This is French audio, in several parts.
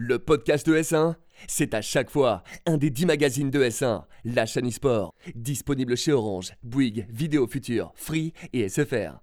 Le podcast de S1, c'est à chaque fois un des 10 magazines de S1, la chaîne e-sport, disponible chez Orange, Bouygues, Vidéo Future, Free et SFR.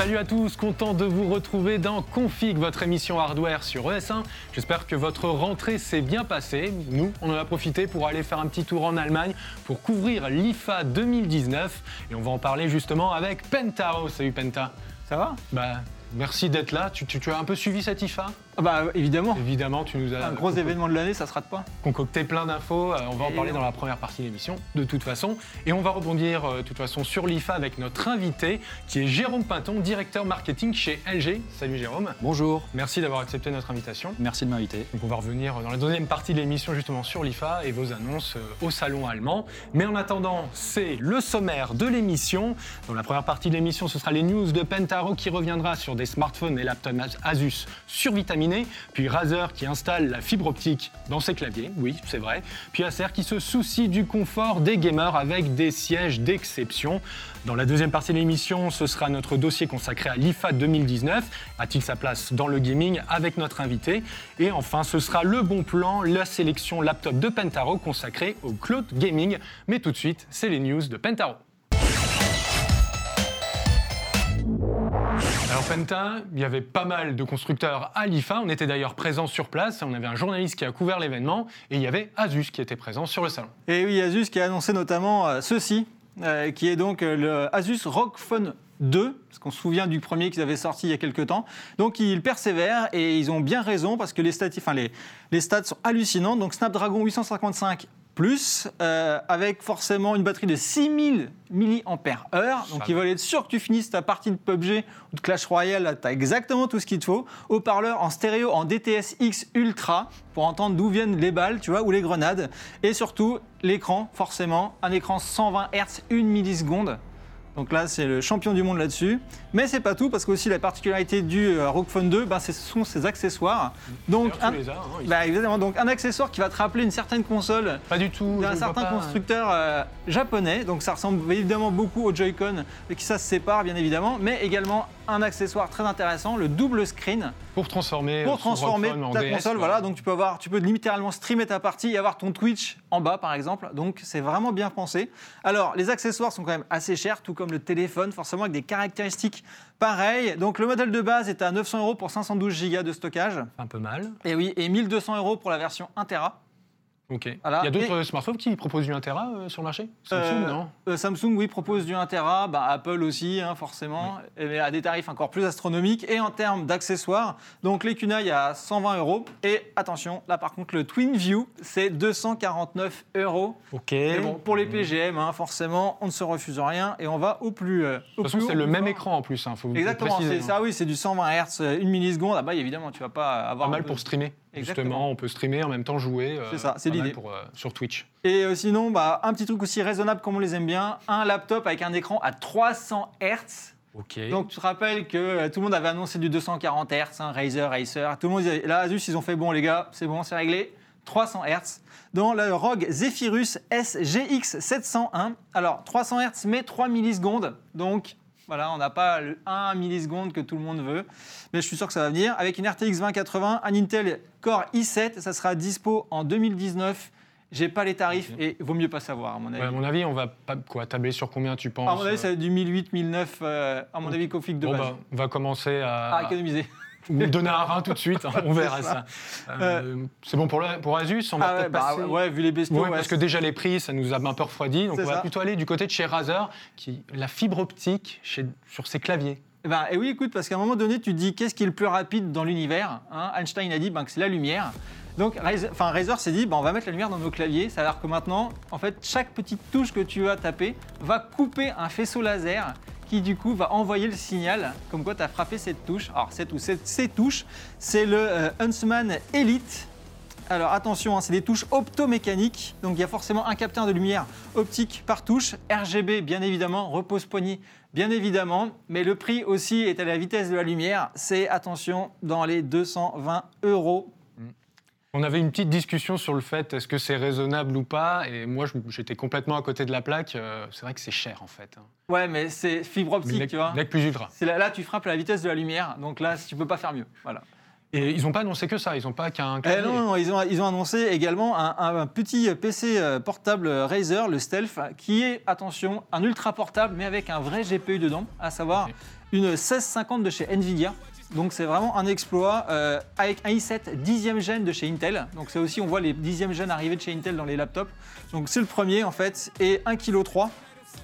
Salut à tous, content de vous retrouver dans Config, votre émission hardware sur ES1. J'espère que votre rentrée s'est bien passée. Nous, on en a profité pour aller faire un petit tour en Allemagne pour couvrir l'IFA 2019 et on va en parler justement avec Pentaro. Salut Penta. Ça va? Bah, merci d'être là. Tu, tu- tu as un peu suivi cette IFA Ah bah évidemment. Évidemment, tu nous as Un gros événement de l'année, ça se rate pas. concocté plein d'infos. Euh, on va en parler on- dans la première partie de l'émission, de toute façon. Et on va rebondir, euh, de toute façon, sur l'IFA avec notre invité, qui est Jérôme Pinton, directeur marketing chez LG. Salut Jérôme. Bonjour, Merci d'avoir accepté notre invitation. merci de m'inviter. Donc on va revenir dans la deuxième partie de l'émission justement sur l'IFA et vos annonces euh, au salon allemand. Mais en attendant, c'est le sommaire de l'émission. Dans la première partie de l'émission, ce sera les news de Pentaro qui reviendra sur des smartphones et laptops Asus survitaminés, puis Razer qui installe la fibre optique dans ses claviers, oui c'est vrai, puis Acer qui se soucie du confort des gamers avec des sièges d'exception. Dans la deuxième partie de l'émission, ce sera notre dossier consacré à l'IFA 2019. A-t-il sa place dans le gaming avec notre invité? Et enfin, ce sera le bon plan, la sélection laptop de Pentaro consacrée au cloud gaming. Mais tout de suite, c'est les news de Pentaro. Alors Penta, il y avait pas mal de constructeurs à l'IFA. On était d'ailleurs présents sur place. On avait un journaliste qui a couvert l'événement et il y avait Asus qui était présent sur le salon. Et oui, Asus qui a annoncé notamment euh, ceci, euh, qui est donc euh, le Asus ROG Phone 2, parce qu'on se souvient du premier qu'ils avaient sorti il y a quelques temps. Donc ils persévèrent et ils ont bien raison parce que les stats, enfin, les, les stats sont hallucinantes. Donc Snapdragon 855 plus, euh, avec forcément une batterie de 6000 mAh. Donc ils veulent être sûrs que tu finisses ta partie de PUBG ou de Clash Royale, tu as exactement tout ce qu'il te faut. Haut-parleur en stéréo en DTS-X Ultra pour entendre d'où viennent les balles, tu vois, ou les grenades. Et surtout, l'écran, forcément, un écran 120 Hz, 1 milliseconde. Donc là, c'est le champion du monde là-dessus. Mais c'est pas tout, parce qu'aussi la particularité du euh, ROG Phone 2, ben, ce sont ses accessoires. Donc, un, tu les as, hein, ils bah, évidemment, donc un accessoire qui va te rappeler une certaine console Pas du tout. je d'un le certain pas. constructeur euh, japonais. Donc ça ressemble évidemment beaucoup au Joy-Con, et qui ça se sépare bien évidemment. Mais également un accessoire très intéressant, le double screen Pour transformer, pour euh, son transformer en ta DS, console. Voilà, donc tu peux avoir, tu peux littéralement streamer ta partie et avoir ton Twitch en bas par exemple. Donc c'est vraiment bien pensé. Alors les accessoires sont quand même assez chers, tout comme le téléphone, forcément avec des caractéristiques pareilles. Donc le modèle de base est à 900 euros pour 512 Go de stockage. Un peu mal. Et oui, et 1200 euros pour la version 1 Tera. Ok. Voilà. Il y a d'autres smartphones qui proposent du 1 Tera euh, sur le marché? Samsung, Euh, non? Euh, Samsung, oui, propose du 1 Tera, bah, Apple aussi, hein, forcément, mais à des tarifs encore plus astronomiques. Et en termes d'accessoires, donc les kunai à 120 euros. Et attention, là par contre, le Twin View, c'est 249 euros. Ok. Mais bon, pour les De PGM, hein, forcément, on ne se refuse rien et on va au plus. euh, au toute façon, c'est le même écran en plus, hein, faut Exactement, c'est hein. ça, oui, c'est du 120 Hz, une milliseconde. Ah bah évidemment, tu vas pas avoir. Pas mal peu- pour streamer. Exactement. Justement, on peut streamer en même temps jouer. euh, C'est ça, c'est l'idée. euh, sur Twitch. Et euh, sinon, bah, un petit truc aussi raisonnable comme on les aime bien, un laptop avec un écran à 300 Hz. Ok. Donc tu te rappelles que euh, tout le monde avait annoncé du 240 Hz, hein, Razer, Acer, tout le monde disait, là Asus ils ont fait bon les gars, c'est bon, c'est réglé, 300 Hz. Dans le ROG Zephyrus SGX 701, alors 300 Hz mais 3 millisecondes, donc voilà, on n'a pas le 1 milliseconde que tout le monde veut, mais je suis sûr que ça va venir. Avec une RTX 2080, un Intel Core i7, ça sera dispo en 2019. J'ai pas les tarifs et vaut mieux pas savoir à mon avis. Ouais, à mon avis, on va pas quoi tabler sur combien tu penses à mon avis, ça va être du 1008, 1009, euh, à mon avis, config de Bon, base. bah, on va commencer à, À économiser. Ou donner un rein tout de suite. hein, on verra ça. Euh, C'est bon pour, pour Asus. On va Ah ouais, peut-être bah passer. ouais, vu les bestiaux. Ouais, ouais, parce que déjà les prix, ça nous a un peu refroidi. Donc on va ça. plutôt aller du côté de chez Razer, qui la fibre optique chez, sur ses claviers. Eh ben, et oui, écoute, parce qu'à un moment donné, tu te dis qu'est-ce qui est le plus rapide dans l'univers hein? Einstein a dit ben, que c'est la lumière. Donc Razer, s'est dit ben, on va mettre la lumière dans nos claviers. Ça a l'air que maintenant, en fait, chaque petite touche que tu vas taper va couper un faisceau laser qui du coup va envoyer le signal comme quoi tu as frappé cette touche. Alors cette ou cette- ces touches, c'est le euh, Huntsman Elite. Alors attention, hein, c'est des touches optomécaniques, donc il y a forcément un capteur de lumière optique par touche, RGB bien évidemment, repose poignée bien évidemment, mais le prix aussi est à la vitesse de la lumière, c'est attention dans les 220 euros. On avait une petite discussion sur le fait est-ce que c'est raisonnable ou pas, et moi j'étais complètement à côté de la plaque. euh, c'est vrai que c'est cher en fait. hein. Ouais, mais c'est fibre optique, tu vois. Plus ultra. C'est là, là, tu frappes à la vitesse de la lumière, donc là, tu peux pas faire mieux. Voilà. Et ils n'ont pas annoncé que ça, ils n'ont pas qu'un. Eh non, non, ils ont, ils ont annoncé également un, un- un petit PC euh, portable Razer, le Stealth, qui est, attention, un ultra portable, mais avec un vrai GPU dedans, à savoir une 1650 de chez Nvidia. Donc c'est vraiment un exploit euh, avec un i7 dixième gène de chez Intel. Donc c'est aussi, on voit les dixièmes gènes arriver de chez Intel dans les laptops. Donc c'est le premier en fait, et 1,3 kg,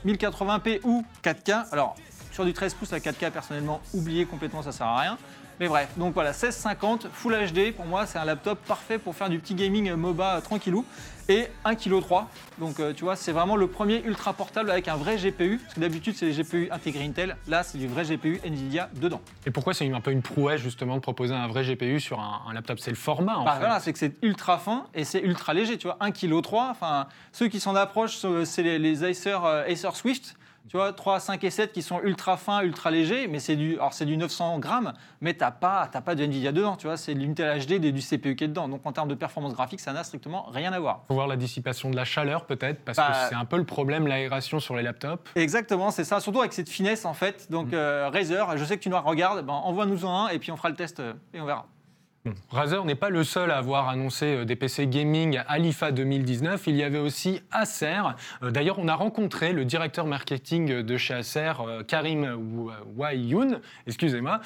1080p ou 4K. Alors sur du 13 pouces à 4K, personnellement, oubliez complètement, ça sert à rien. Mais bref, donc voilà, 1650, Full HD, pour moi, c'est un laptop parfait pour faire du petit gaming euh, MOBA euh, tranquillou. Et 1,3 kg. Donc euh, tu vois, c'est vraiment le premier ultra portable avec un vrai GPU. Parce que d'habitude, c'est les GPU intégrés Intel. Là, c'est du vrai GPU Nvidia dedans. Et pourquoi c'est un peu une prouesse justement de proposer un vrai GPU sur un, un laptop C'est le format en Bah, fait. voilà, c'est que c'est ultra fin et c'est ultra léger, tu vois, 1,3 kg. Enfin, ceux qui s'en approchent, euh, c'est les, les Acer, euh, Acer Swift. Tu vois, 3, 5 et 7 qui sont ultra fins, ultra légers, mais c'est du, alors c'est du 900 grammes, mais t'as pas, t'as pas de Nvidia dedans, tu vois, c'est de l'Intel HD et du CPU qui est dedans. Donc en termes de performance graphique, ça n'a strictement rien à voir. Faut voir la dissipation de la chaleur peut-être, parce Bah, que c'est un peu le problème, l'aération sur les laptops. Exactement, c'est ça, surtout avec cette finesse en fait. Donc euh, Razer, je sais que tu nous regardes, ben, envoie-nous en un et puis on fera le test euh, et on verra. Razer n'est pas le seul à avoir annoncé euh, des PC gaming à l'IFA 2019. Il y avait aussi Acer. Euh, D'ailleurs, on a rencontré le directeur marketing de chez Acer, euh, Karim Wa- Wayoun, excusez-moi,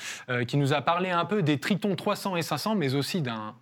qui nous a parlé un peu des Triton 300 et 500, mais aussi d'un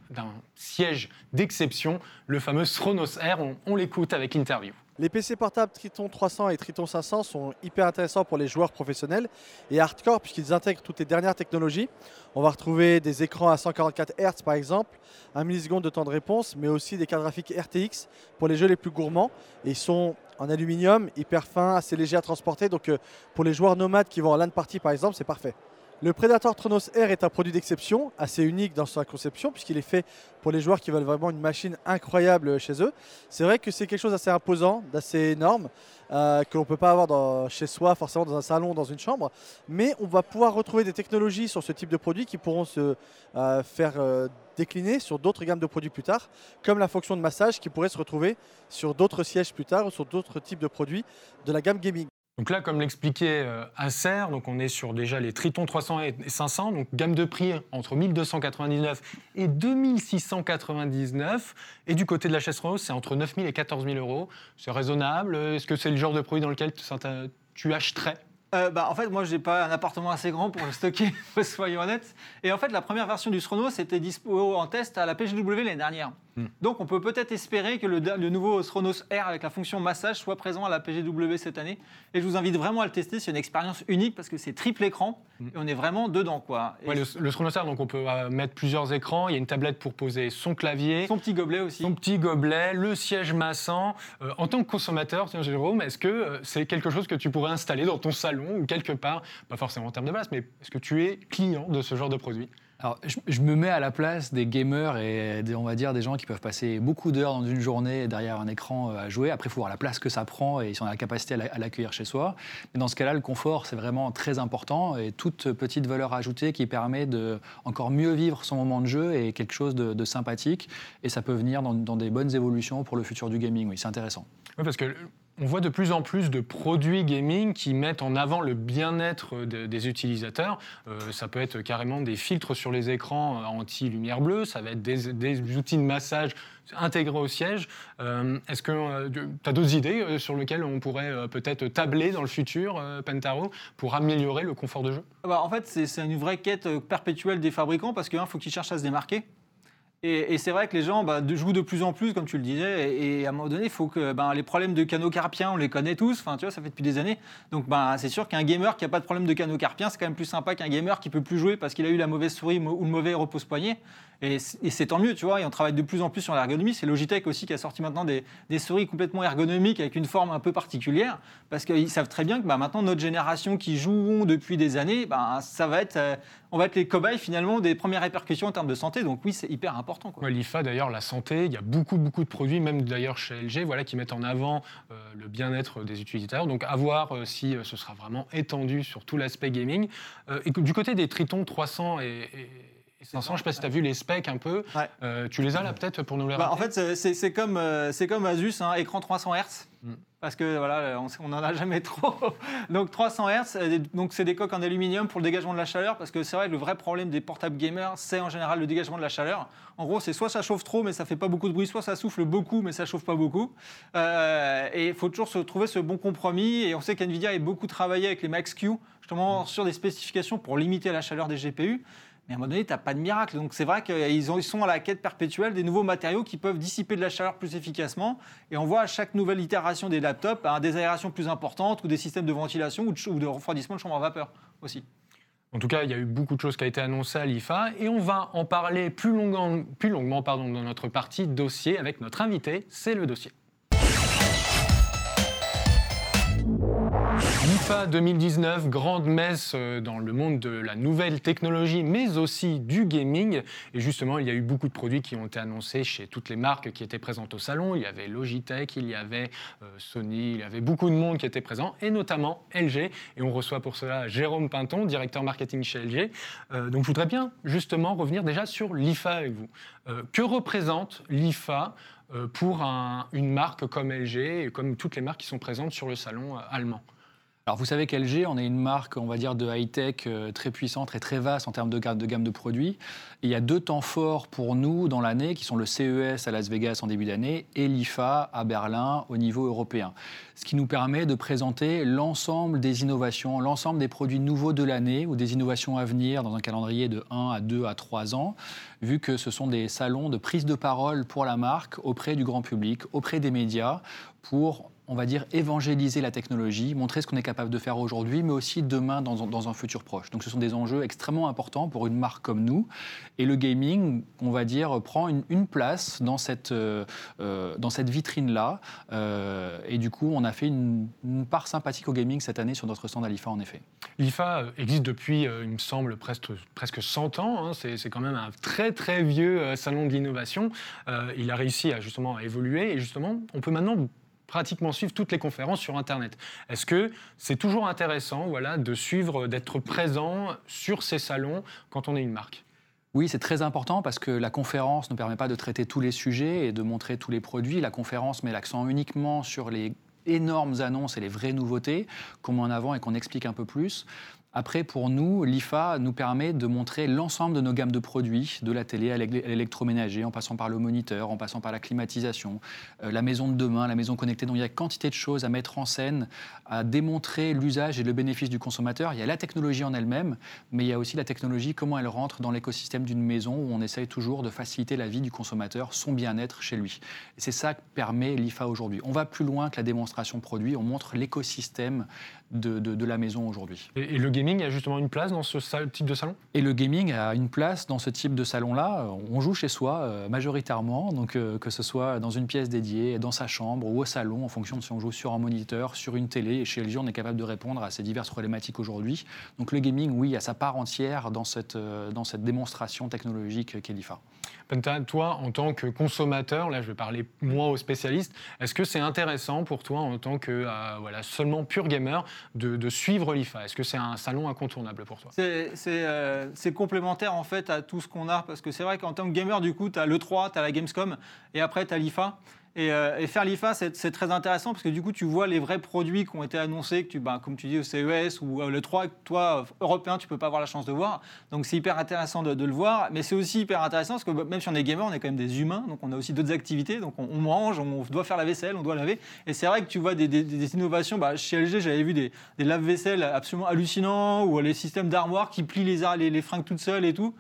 siège d'exception, le fameux Thronos R. On, on l'écoute avec interview. Les PC portables Triton 300 et Triton 500 sont hyper intéressants pour les joueurs professionnels et hardcore puisqu'ils intègrent toutes les dernières technologies. On va retrouver des écrans à 144 Hz par exemple, 1 milliseconde de temps de réponse, mais aussi des cartes graphiques RTX pour les jeux les plus gourmands. Ils sont en aluminium, hyper fins, assez légers à transporter. Donc euh, pour les joueurs nomades qui vont en LAN party par exemple, c'est parfait. Le Predator Tronos R est un produit d'exception, assez unique dans sa conception, puisqu'il est fait pour les joueurs qui veulent vraiment une machine incroyable chez eux. C'est vrai que c'est quelque chose d'assez imposant, d'assez énorme, euh, que l'on ne peut pas avoir chez soi, forcément dans un salon, dans une chambre. Mais on va pouvoir retrouver des technologies sur ce type de produit qui pourront se euh, faire euh, décliner sur d'autres gammes de produits plus tard, comme la fonction de massage qui pourrait se retrouver sur d'autres sièges plus tard ou sur d'autres types de produits de la gamme gaming. Donc là, comme l'expliquait euh, Acer, donc on est sur déjà les Triton 300 et 500, donc gamme de prix entre 1299 et 2699. Et du côté de la chaise Rose, c'est entre 9000 et 14 000 euros. C'est raisonnable. Est-ce que c'est le genre de produit dans lequel tu achèterais? Euh, bah, en fait, moi, j'ai pas un appartement assez grand pour le stocker, soyons honnêtes. Et en fait, la première version du Srono, c'était dispo en test à la PGW l'année dernière. Hmm. Donc, on peut peut-être espérer que le, le nouveau Sronos R avec la fonction massage soit présent à la PGW cette année. Et je vous invite vraiment à le tester. C'est une expérience unique parce que c'est triple écran Hmm. et on est vraiment dedans, quoi. Ouais, Le, le Stronosar, donc on peut euh, mettre plusieurs écrans. Il y a une tablette pour poser son clavier. son petit gobelet aussi. Son petit gobelet, le siège massant. Euh, en tant que consommateur, tiens, Jérôme, est-ce que c'est quelque chose que tu pourrais installer dans ton salon? Ou quelque part, pas forcément en termes de place, mais est-ce que tu es client de ce genre de produit? Alors, je, je me mets à la place des gamers et des, on va dire des gens qui peuvent passer beaucoup d'heures dans une journée derrière un écran euh, à jouer. Après, il faut voir la place que ça prend et si on a la capacité à la- à l'accueillir chez soi. Mais dans ce cas-là, le confort, c'est vraiment très important et toute petite valeur ajoutée qui permet de encore mieux vivre son moment de jeu est quelque chose de, de sympathique et ça peut venir dans, dans des bonnes évolutions pour le futur du gaming. Oui, c'est intéressant. Oui, parce que on voit de plus en plus de produits gaming qui mettent en avant le bien-être de- des utilisateurs. Euh, ça peut être carrément des filtres sur les écrans euh, anti-lumière bleue, ça va être des, outils de massage intégrés au siège. Euh, Est-ce que tu as d'autres idées sur lesquelles on pourrait peut-être tabler dans le futur, Pentaro, pour améliorer le confort de jeu? Bah, en fait, c'est une vraie quête perpétuelle des fabricants parce qu'il faut qu'ils cherchent à se démarquer. Et, c'est vrai que les gens bah, jouent de plus en plus, comme tu le disais, et, à un moment donné, il faut que ben, les problèmes de canaux carpiens, on les connaît tous, tu vois, ça fait depuis des années. Donc ben, c'est sûr qu'un gamer qui n'a pas de problème de canaux carpiens, c'est quand même plus sympa qu'un gamer qui peut plus jouer parce qu'il a eu la mauvaise souris ou le mauvais repose-poignet. Et c'est tant mieux, tu vois, et on travaille de plus en plus sur l'ergonomie. C'est Logitech aussi qui a sorti maintenant des, souris complètement ergonomiques avec une forme un peu particulière, parce qu'ils savent très bien que bah, maintenant, notre génération qui jouons depuis des années, ça va être, euh, on va être les cobayes finalement des premières répercussions en termes de santé. Donc oui, c'est hyper important. Quoi. Ouais, L'IFA, d'ailleurs, la santé, il y a beaucoup, beaucoup de produits, même d'ailleurs chez LG, voilà, qui mettent en avant euh, le bien-être des utilisateurs. Donc, à voir euh, si euh, ce sera vraiment étendu sur tout l'aspect gaming. Euh, et du côté des Triton 300 et, et- 500, je ne sais pas si tu as vu les specs un peu. Ouais. Euh, tu les as là peut-être pour nous les Bah, en fait, c'est- c'est c'est comme, euh, c'est comme Asus, hein, écran 300 Hz. Mm. Parce que voilà, on n'en a jamais trop. donc 300 Hz, euh, donc c'est des coques en aluminium pour le dégagement de la chaleur. Parce que c'est vrai, le vrai problème des portables gamers, c'est en général le dégagement de la chaleur. En gros, c'est soit ça chauffe trop, mais ça fait pas beaucoup de bruit, soit ça souffle beaucoup, mais ça chauffe pas beaucoup. Euh, et il faut toujours se trouver ce bon compromis. Et on sait qu'NVIDIA a beaucoup travaillé avec les Max-Q, justement sur des spécifications pour limiter la chaleur des GPU. Mais à un moment donné, tu n'as pas de miracle. Donc c'est vrai qu'ils ont- ils sont à la quête perpétuelle des nouveaux matériaux qui peuvent dissiper de la chaleur plus efficacement. Et on voit à chaque nouvelle itération des laptops hein, des aérations plus importantes ou des systèmes de ventilation ou de, refroidissement de chambre à vapeur aussi. En tout cas, il y a eu beaucoup de choses qui ont été annoncées à l'IFA et on va en parler plus, longuement- plus longuement pardon, dans notre partie dossier avec notre invité. C'est le dossier. l'IFA 2019, grande messe euh, dans le monde de la nouvelle technologie, mais aussi du gaming. Et justement, il y a eu beaucoup de produits qui ont été annoncés chez toutes les marques qui étaient présentes au salon. Il y avait Logitech, il y avait euh, Sony, il y avait beaucoup de monde qui était présent, et notamment LG. Et on reçoit pour cela Jérôme Pinton, directeur marketing chez LG. Euh, donc je voudrais bien justement revenir déjà sur l'IFA avec vous. Que représente l'IFA pour un- une marque comme LG et comme toutes les marques qui sont présentes sur le salon allemand? Alors vous savez qu'LG, on est une marque, on va dire, de high-tech euh, très puissante et très vaste en termes de gamme de, produits. Il y a deux temps forts pour nous dans l'année, qui sont le CES à Las Vegas en début d'année et l'IFA à Berlin au niveau européen. Ce qui nous permet de présenter l'ensemble des innovations, l'ensemble des produits nouveaux de l'année ou des innovations à venir dans un calendrier de 1 à 2 à 3 ans, vu que ce sont des salons de prise de parole pour la marque auprès du grand public, auprès des médias, pour on va dire, évangéliser la technologie, montrer ce qu'on est capable de faire aujourd'hui, mais aussi demain dans, un- futur proche. Donc ce sont des enjeux extrêmement importants pour une marque comme nous. Et le gaming, on va dire, prend une, place dans cette, euh, euh, vitrine-là. Euh, et du coup, on a fait une, part sympathique au gaming cette année sur notre stand à l'IFA, en effet. L'IFA existe depuis, il me semble, presque, presque 100 ans. hein. C'est quand même un très très vieux salon de l'innovation. Il a réussi à justement à évoluer et justement, on peut maintenant pratiquement suivre toutes les conférences sur Internet. Est-ce que c'est toujours intéressant voilà, de suivre, d'être présent sur ces salons quand on est une marque? Oui, c'est très important parce que la conférence ne permet pas de traiter tous les sujets et de montrer tous les produits. La conférence met l'accent uniquement sur les énormes annonces et les vraies nouveautés qu'on met en avant et qu'on explique un peu plus. Après, pour nous, l'IFA nous permet de montrer l'ensemble de nos gammes de produits, de la télé à l'é- à l'électroménager, en passant par le moniteur, en passant par la climatisation, euh, la maison de demain, la maison connectée. Donc il y a quantité de choses à mettre en scène, à démontrer l'usage et le bénéfice du consommateur. Il y a la technologie en elle-même, mais il y a aussi la technologie, comment elle rentre dans l'écosystème d'une maison où on essaye toujours de faciliter la vie du consommateur, son bien-être chez lui. C'est ça que permet l'IFA aujourd'hui. On va plus loin que la démonstration produit, on montre l'écosystème de, de- de la maison aujourd'hui. et, et le gaming a justement une place dans ce sal- type de salon? Et le gaming a une place dans ce type de salon-là. On joue chez soi euh, majoritairement, donc euh, que ce soit dans une pièce dédiée, dans sa chambre ou au salon, en fonction de si on joue sur un moniteur, sur une télé. Et chez LG, on est capable de répondre à ces diverses problématiques aujourd'hui. Donc le gaming, oui, a sa part entière dans cette, euh, dans cette démonstration technologique qu'est l'IFA. Penta, toi, en tant que consommateur, là je vais parler moi aux spécialistes, est-ce que c'est intéressant pour toi en tant que euh, voilà, seulement pur gamer de, suivre l'IFA Est-ce que c'est un salon incontournable pour toi euh, c'est complémentaire en fait à tout ce qu'on a parce que c'est vrai qu'en tant que gamer du coup tu as l'E3, tu as la Gamescom et après tu as l'IFA. Et, euh, et faire l'IFA c'est très intéressant parce que du coup tu vois les vrais produits qui ont été annoncés que tu, bah, comme tu dis au CES ou euh, l'E3 que toi européen tu peux pas avoir la chance de voir. Donc c'est hyper intéressant de, le voir. Mais c'est aussi hyper intéressant parce que bah, même si on est gamer on est quand même des humains. Donc on a aussi d'autres activités. Donc on, mange, on doit faire la vaisselle, on doit laver. Et c'est vrai que tu vois des, innovations. Bah, chez LG j'avais vu des, des lave-vaisselle absolument hallucinants ou les systèmes d'armoire qui plient les, les, les fringues toutes seules et tout.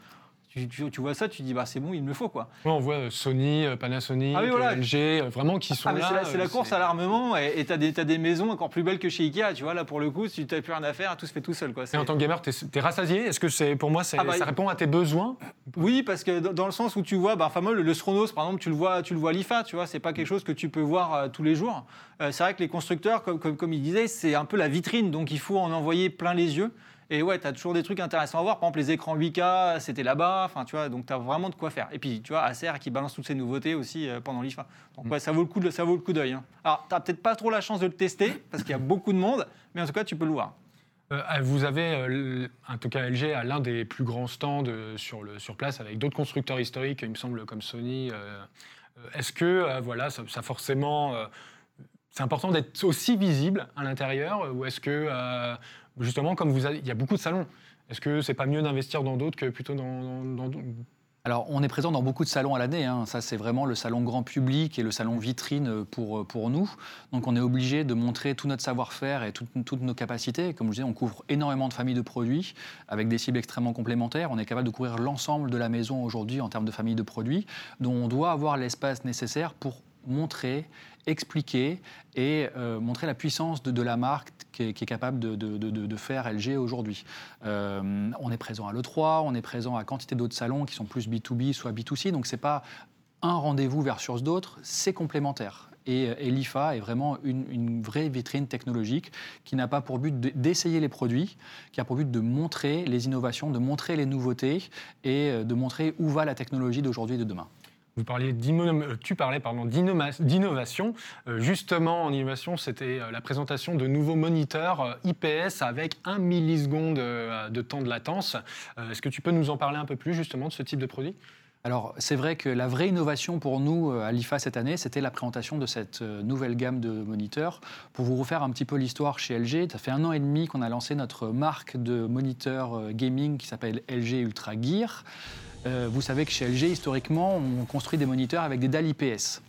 Tu, tu- tu vois ça, tu dis bah c'est bon, il me le faut quoi. Ouais, On voit euh, Sony, euh, Panasonic, Ah oui, voilà. LG, euh, vraiment qui sont Ah, mais là. c'est la, course à l'armement et tu as, des maisons encore plus belles que chez Ikea, tu vois. Là pour le coup, si tu n'as plus rien à faire, tout se fait tout seul quoi. Et en tant que gamer, t'es es rassasié? Est-ce que c'est pour moi, Ah bah, ça répond à tes besoins? Oui, parce que dans, dans le sens où tu vois, bah, moi, le, le Stronos, par exemple, tu le vois, tu le vois à l'IFA, tu vois, c'est pas quelque chose que tu peux voir euh, tous les jours. Euh, c'est vrai que les constructeurs, comme, comme, comme il disait, c'est un peu la vitrine, donc il faut en envoyer plein les yeux. Et ouais, tu as toujours des trucs intéressants à voir. Par exemple, les écrans 8K, c'était là-bas. Enfin, tu vois, donc tu as vraiment de quoi faire. Et puis, tu vois, Acer qui balance toutes ces nouveautés aussi euh, pendant l'IFA. Donc, ouais, ça vaut le coup de, ça vaut le coup d'œil. hein. Alors, tu peut-être pas trop la chance de le tester parce qu'il y a beaucoup de monde, mais en tout cas, tu peux le voir. Euh, vous avez, euh, en tout cas LG, à l'un des plus grands stands euh, sur, le, sur place avec d'autres constructeurs historiques, il me semble, comme Sony. Est-ce que, voilà, ça, ça forcément. c'est important d'être aussi visible à l'intérieur ou est-ce que, justement, comme il y a beaucoup de salons, est-ce que c'est pas mieux d'investir dans d'autres que plutôt dans, dans, alors, on est présent dans beaucoup de salons à l'année. Hein. Ça, c'est vraiment le salon grand public et le salon vitrine pour, pour nous. Donc, on est obligé de montrer tout notre savoir-faire et toutes nos capacités. Comme je disais, on couvre énormément de familles de produits avec des cibles extrêmement complémentaires. On est capable de couvrir l'ensemble de la maison aujourd'hui en termes de familles de produits, dont on doit avoir l'espace nécessaire pour montrer, expliquer et euh, montrer la puissance de, la marque qui est, capable de, faire LG aujourd'hui. Euh, on est présent à l'E3, on est présent à quantité d'autres salons qui sont plus B2B, soit B2C, donc ce n'est pas un rendez-vous versus d'autres, c'est complémentaire. Et, l'IFA est vraiment une, une, vraie vitrine technologique qui n'a pas pour but d'essayer les produits, qui a pour but de montrer les innovations, de montrer les nouveautés et euh, de montrer où va la technologie d'aujourd'hui et de demain. Euh, tu parlais d'innovation. Euh, justement, en innovation, c'était euh, la présentation de nouveaux moniteurs IPS avec 1 milliseconde de temps de latence. Est-ce que tu peux nous en parler un peu plus justement de ce type de produit? Alors, c'est vrai que la vraie innovation pour nous à l'IFA cette année, c'était la présentation de cette nouvelle gamme de moniteurs. Pour vous refaire un petit peu l'histoire chez LG, ça fait un an et demi qu'on a lancé notre marque de moniteurs gaming qui s'appelle LG Ultra Gear. Euh, vous savez que chez LG, historiquement, on construit des moniteurs avec des dalles IPS.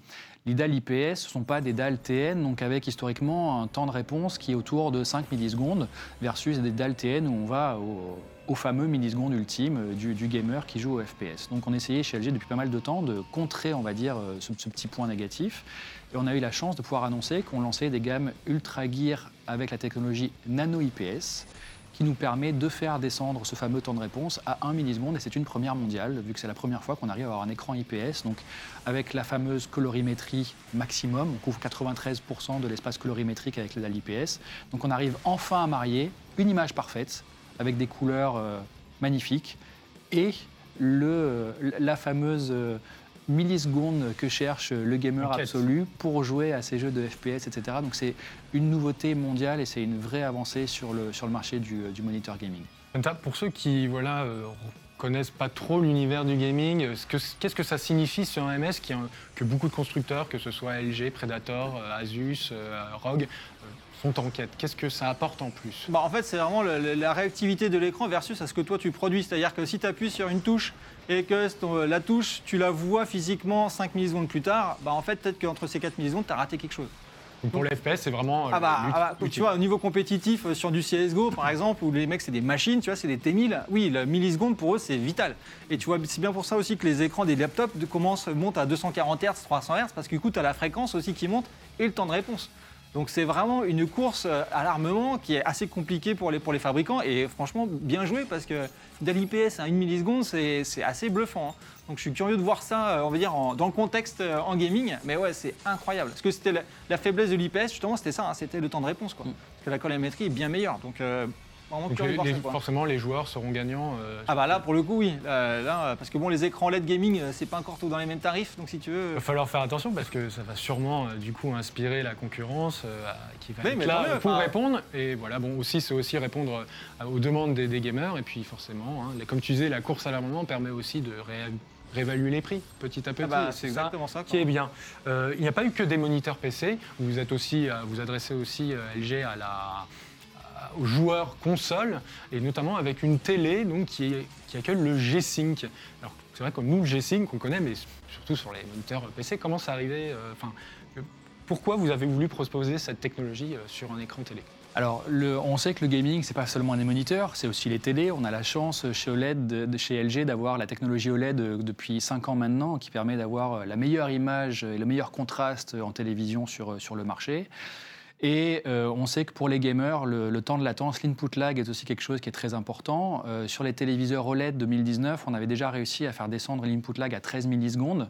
Les dalles IPS, ne sont pas des dalles TN, donc avec historiquement un temps de réponse qui est autour de 5 millisecondes, versus des dalles TN où on va au, fameux millisecondes ultime du, gamer qui joue au FPS. Donc on essayait chez LG depuis pas mal de temps de contrer, on va dire, euh, ce, ce petit point négatif. Et on a eu la chance de pouvoir annoncer qu'on lançait des gammes Ultra Gear avec la technologie Nano IPS qui nous permet de faire descendre ce fameux temps de réponse à 1 milliseconde. Et c'est une première mondiale, vu que c'est la première fois qu'on arrive à avoir un écran IPS. Donc, avec la fameuse colorimétrie maximum, on couvre 93% de l'espace colorimétrique avec dalles IPS. Donc, on arrive enfin à marier une image parfaite avec des couleurs euh, magnifiques et le, la fameuse euh, millisecondes que cherche le gamer absolu pour jouer à ces jeux de FPS, etc. Donc c'est une nouveauté mondiale et c'est une vraie avancée sur le, sur le marché du, du monitor gaming. Pour ceux qui voilà, euh, connaissent pas trop l'univers du gaming, qu'est-ce que ça signifie sur un MS qui, que beaucoup de constructeurs, que ce soit LG, Predator, euh, Asus, euh, ROG, font en quête? Qu'est-ce que ça apporte en plus? Bah En fait, c'est vraiment la réactivité de l'écran versus à ce que toi tu produis. C'est-à-dire que si tu appuies sur une touche et que la touche, tu la vois physiquement 5 millisecondes plus tard, bah en fait, peut-être qu'entre ces 4 millisecondes, tu as raté quelque chose. Donc pour les FPS, c'est vraiment. Ah bah, ah bah tu vois, au niveau compétitif, euh, sur du CSGO par exemple, où les mecs c'est des machines, tu vois, c'est des T1000, oui, la milliseconde pour eux c'est vital. Et tu vois, c'est bien pour ça aussi que les écrans des laptops commencent, montent à 240 Hz, 300 Hz, parce que du coup, tu as la fréquence aussi qui monte et le temps de réponse. Donc c'est vraiment une course euh, à l'armement qui est assez compliquée pour les, pour les fabricants et franchement bien joué parce que d'LIPS à 1 milliseconde c'est assez bluffant. Hein. Donc je suis curieux de voir ça, euh, on va dire, dans le contexte euh, en gaming. Mais ouais, c'est incroyable. Parce que c'était la, faiblesse de l'IPS, justement, c'était ça, hein, c'était le temps de réponse. Quoi. Mm. Parce que la colorimétrie est bien meilleure. Donc forcément, les joueurs seront gagnants. Euh, ah bah là, pour le coup, oui. là, parce que bon, les écrans LED gaming, euh, c'est pas encore tout dans les mêmes tarifs, donc si tu veux. Il va falloir faire attention parce que ça va sûrement euh, du coup inspirer la concurrence qui va être là pour répondre. Et voilà, bon, aussi c'est aussi répondre aux demandes des, gamers. Et puis forcément, hein, comme tu disais, la course à l'amendement permet aussi de réévaluer les prix petit à petit. Ah bah, c'est exactement ça, qui est bien. il n'y a pas eu que des moniteurs PC. Vous êtes aussi, vous adressez aussi LG à la aux joueurs console, et notamment avec une télé donc, qui, accueille le G-Sync. Alors, c'est vrai que nous, le G-Sync, on connaît, mais surtout sur les moniteurs PC, comment ça arrivait euh, Pourquoi vous avez voulu proposer cette technologie euh, sur un écran télé? Alors, on sait que le gaming, c'est pas seulement les moniteurs, c'est aussi les télés. On a la chance chez OLED, chez LG, d'avoir la technologie OLED euh, depuis 5 ans maintenant, qui permet d'avoir la meilleure image et le meilleur contraste en télévision sur, sur le marché. Et euh, on sait que pour les gamers, le, temps de latence, l'input lag est aussi quelque chose qui est très important. Euh, sur les téléviseurs OLED 2019, on avait déjà réussi à faire descendre l'input lag à 13 millisecondes,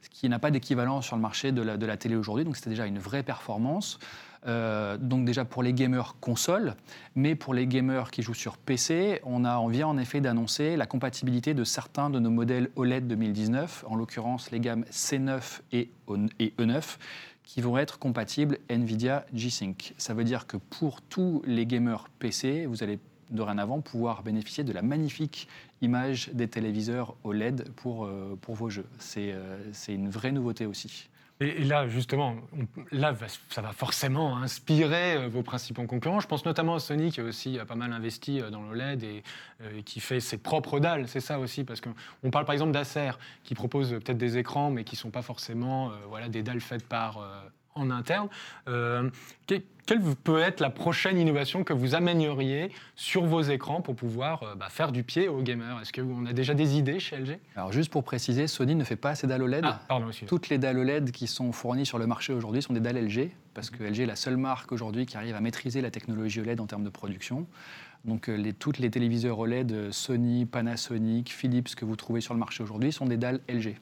ce qui n'a pas d'équivalent sur le marché de la, télé aujourd'hui. Donc c'était déjà une vraie performance. Euh, donc déjà pour les gamers console, mais pour les gamers qui jouent sur PC, on, a, vient en effet d'annoncer la compatibilité de certains de nos modèles OLED 2019, en l'occurrence les gammes C9 et E9, qui vont être compatibles NVIDIA G-Sync. Ça veut dire que pour tous les gamers PC, vous allez dorénavant pouvoir bénéficier de la magnifique image des téléviseurs OLED pour, euh, pour vos jeux. Euh, c'est une vraie nouveauté aussi. Et, là, justement, là, ça va forcément inspirer euh, vos principaux concurrents. Je pense notamment à Sony qui aussi a pas mal investi euh, dans l'OLED et, euh, et qui fait ses propres dalles. C'est ça aussi, parce qu'on parle par exemple d'Acer qui propose peut-être des écrans, mais qui sont pas forcément euh, voilà, des dalles faites par euh, en interne. Euh, que- quelle peut être la prochaine innovation que vous amèneriez sur vos écrans pour pouvoir euh, bah, faire du pied aux gamers? Est-ce qu'on a déjà des idées chez LG Alors juste pour préciser, Sony ne fait pas ces dalles OLED. Ah, pardon. Toutes les dalles OLED qui sont fournies sur le marché aujourd'hui sont des dalles LG, parce que LG est la seule marque aujourd'hui qui arrive à maîtriser la technologie OLED en termes de production. Donc euh, les, toutes les téléviseurs OLED, Sony, Panasonic, Philips que vous trouvez sur le marché aujourd'hui sont des dalles LG,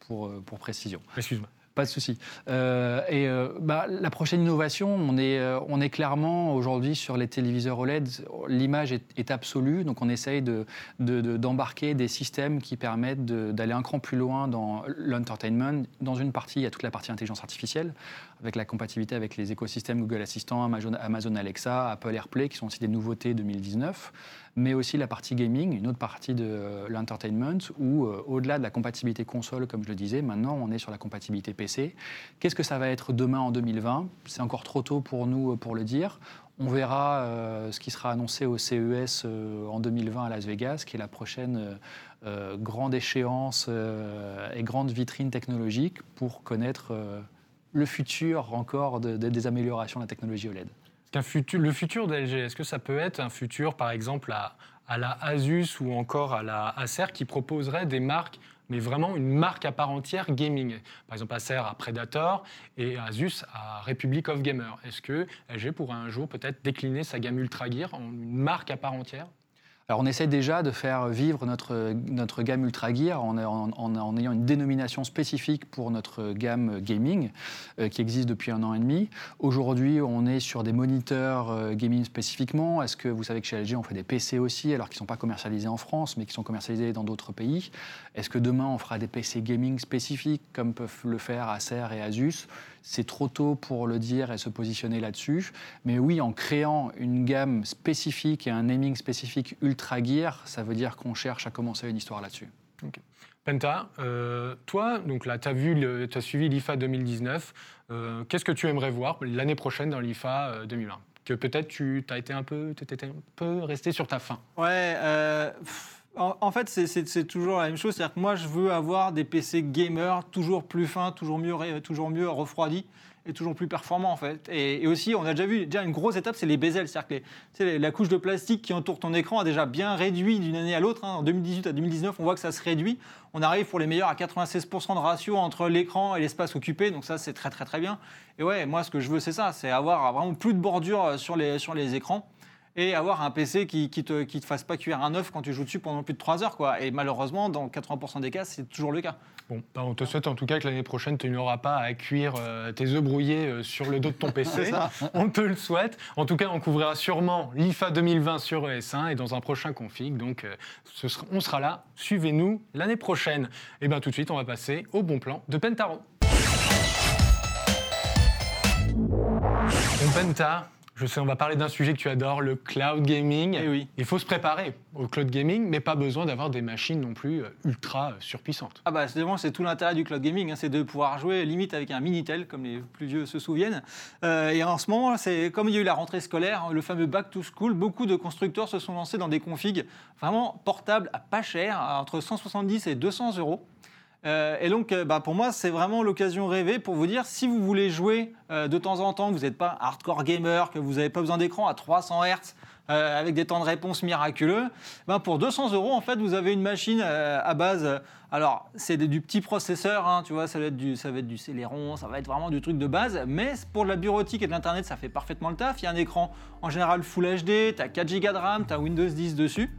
pour, pour précision. Excuse-moi. Pas de souci. Euh, et euh, bah, la prochaine innovation, on est, euh, on est clairement aujourd'hui sur les téléviseurs OLED, l'image est, absolue, donc on essaye de- de- de- d'embarquer des systèmes qui permettent d'aller un cran plus loin dans l'entertainment. Dans une partie, il y a toute la partie intelligence artificielle, avec la compatibilité avec les écosystèmes Google Assistant, Amazon, Amazon Alexa, Apple AirPlay, qui sont aussi des nouveautés 2019 mais aussi la partie gaming, une autre partie de euh, l'entertainment, où euh, au-delà de la compatibilité console, comme je le disais, maintenant on est sur la compatibilité PC. Qu'est-ce que ça va être demain en 2020 C'est encore trop tôt pour nous euh, pour le dire. On verra ce qui sera annoncé au CES en 2020 à Las Vegas, qui est la prochaine grande échéance et grande vitrine technologique pour connaître le futur encore de- de- des améliorations de la technologie OLED. Le futur d'LG, est-ce que ça peut être un futur, par exemple, à, la Asus ou encore à la Acer qui proposerait des marques, mais vraiment une marque à part entière gaming? Par exemple, Acer à Predator et Asus à Republic of Gamer. Est-ce que LG pourrait un jour peut-être décliner sa gamme Ultra Gear en une marque à part entière? Alors on essaie déjà de faire vivre notre, gamme Ultra Gear en ayant une dénomination spécifique pour notre gamme gaming euh, qui existe depuis un an et demi. Aujourd'hui, on est sur des moniteurs euh, gaming spécifiquement. Est-ce que vous savez que chez LG, on fait des PC aussi, alors qu'ils ne sont pas commercialisés en France, mais qui sont commercialisés dans d'autres pays? Est-ce que demain, on fera des PC gaming spécifiques, comme peuvent le faire Acer et Asus? C'est trop tôt pour le dire et se positionner là-dessus. Mais oui, en créant une gamme spécifique et un naming spécifique Ultra Gear, ça veut dire qu'on cherche à commencer une histoire là-dessus. Penta, euh, toi, donc là, tu as, vu le- t'as suivi l'IFA 2019. Euh, Qu'est-ce que tu aimerais voir l'année prochaine dans l'IFA euh, 2020 Que peut-être tu as été un peu, t'étais un peu resté sur ta faim? Ouais, euh, pff, en, fait, c'est- toujours la même chose. C'est-à-dire que moi, je veux avoir des PC gamers toujours plus fins, toujours mieux, toujours mieux refroidis et toujours plus performants, en fait. Et, aussi, on a déjà vu, déjà une grosse étape, c'est les bezels. C'est-à-dire que la couche de plastique qui entoure ton écran a déjà bien réduit d'une année à l'autre. hein. En 2018 à 2019, on voit que ça se réduit. On arrive pour les meilleurs à 96% de ratio entre l'écran et l'espace occupé. Donc ça, c'est très, très, très bien. Et ouais, moi, ce que je veux, c'est ça. C'est avoir vraiment plus de bordure sur les, sur les écrans et avoir un PC qui, qui te, qui te fasse pas cuire un œuf quand tu joues dessus pendant plus de 3 heures. Quoi. Et malheureusement, dans 80% des cas, c'est toujours le cas. Bon, bah, on te souhaite en tout cas que l'année prochaine, tu n'auras pas à cuire euh, tes œufs brouillés euh, sur le dos de ton PC. on te le souhaite. En tout cas, on couvrira sûrement l'IFA 2020 sur ES1 et dans un prochain config. Donc, euh, ce sera- on sera là. Suivez-nous l'année prochaine. Et bien, tout de suite, on va passer au bon plan de Pentaro. Bon, Penta, je sais, on va parler d'un sujet que tu adores, le cloud gaming. Eh oui. Il faut se préparer au cloud gaming, mais pas besoin d'avoir des machines non plus euh, ultra euh, surpuissantes. Ah bah c'est c'est tout l'intérêt du cloud gaming, hein, c'est de pouvoir jouer limite avec un Minitel, comme les plus vieux se souviennent. Euh, et en ce moment, c'est comme il y a eu la rentrée scolaire, le fameux back to school, beaucoup de constructeurs se sont lancés dans des configs vraiment portables à pas cher, à entre 170 et 200 euros. Euh, et donc, euh, bah, pour moi, c'est vraiment l'occasion rêvée pour vous dire, si vous voulez jouer euh, de temps en temps, vous n'êtes pas hardcore gamer, que vous n'avez pas besoin d'écran à 300 Hz, avec des temps de réponse miraculeux, ben pour 200 euros, en fait, vous avez une machine à base. alors, c'est du petit processeur, hein, tu vois, ça va, être du, ça Celeron, ça va être vraiment du truc de base, mais pour de la bureautique et l'Internet, ça fait parfaitement le taf. Il y a un écran en général Full HD, tu as 4 Go de RAM, tu as Windows 10 dessus.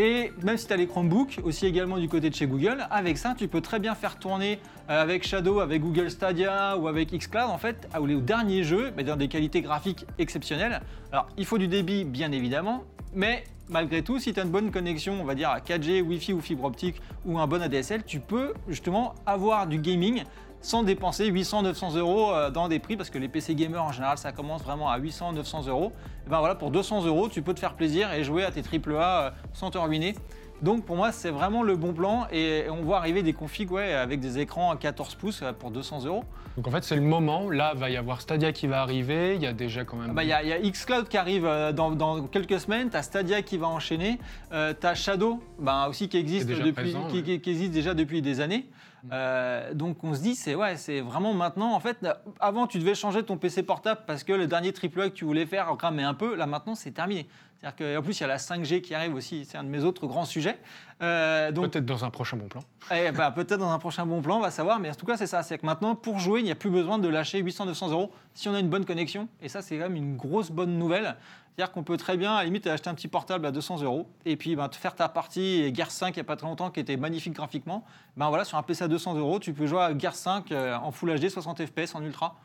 Et même si tu as les Chromebooks, aussi également du côté de chez Google, avec ça, tu peux très bien faire tourner euh, avec Shadow, avec Google Stadia ou avec Xcloud, en fait, à- au dernier jeu, mais dans des qualités graphiques exceptionnelles. Alors, il faut du débit, bien évidemment, mais malgré tout, si tu as une bonne connexion, on va dire à 4G, Wi-Fi ou fibre optique ou un bon ADSL, tu peux justement avoir du gaming sans dépenser 800, 900 euros euh, dans des prix, parce que les PC gamers en général, ça commence vraiment à 800, 900 euros. Et ben voilà, pour 200 euros, tu peux te faire plaisir et jouer à tes AAA euh, sans te ruiner. Donc pour moi, c'est vraiment le bon plan et on voit arriver des configs ouais, avec des écrans à 14 pouces euh, pour 200 euros. Donc en fait, c'est le moment. Là, va y avoir Stadia qui va arriver. Il y a déjà quand même. Bah, Il y, a- il y a xCloud qui arrive euh, dans, dans quelques semaines, tu as Stadia qui va enchaîner, euh, tu as Shadow bah, aussi qui existe, déjà depuis, présent, qui, ouais. qui- qui existe déjà depuis des années. Euh, donc on se dit, c'est ouais, c'est vraiment maintenant. En fait, avant, tu devais changer ton PC portable parce que le dernier AAA que tu voulais faire cramait un peu. Là maintenant, c'est terminé. C'est-à-dire qu'en plus, il y a la 5G qui arrive aussi. C'est un de mes autres grands sujets. Euh, Peut-être dans un prochain bon plan. eh ben, peut-être dans un prochain bon plan, on va savoir. Mais en tout cas, c'est ça. C'est que maintenant, pour jouer, il n'y a plus besoin de lâcher 800-900 euros si on a une bonne connexion. Et ça, c'est quand même une grosse bonne nouvelle. C'est-à-dire qu'on peut très bien, à la limite, acheter un petit portable à 200 euros et puis ben, te faire ta partie et Gears 5 il n'y a pas très longtemps qui était magnifique graphiquement. Ben voilà, sur un PC à 200 euros, tu peux jouer à Gears 5 euh, en Full HD, 60 FPS, en ultra.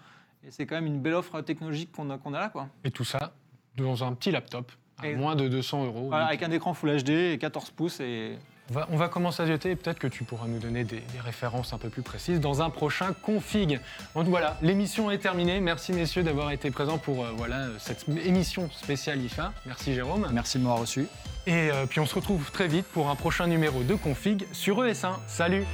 Et c'est quand même une belle offre technologique qu'on a, a là, quoi. Et tout ça dans un petit laptop à Et- moins de 200 euros. Voilà, avec un écran Full HD et 14 pouces et on, va, on va commencer à jeter et peut-être que tu pourras nous donner des, des références un peu plus précises dans un prochain config. Donc voilà, l'émission est terminée. Merci messieurs d'avoir été présents pour euh, voilà, cette émission spéciale IFA. Merci Jérôme. Merci de m'avoir reçu. Et euh, puis on se retrouve très vite pour un prochain numéro de config sur ES1. Salut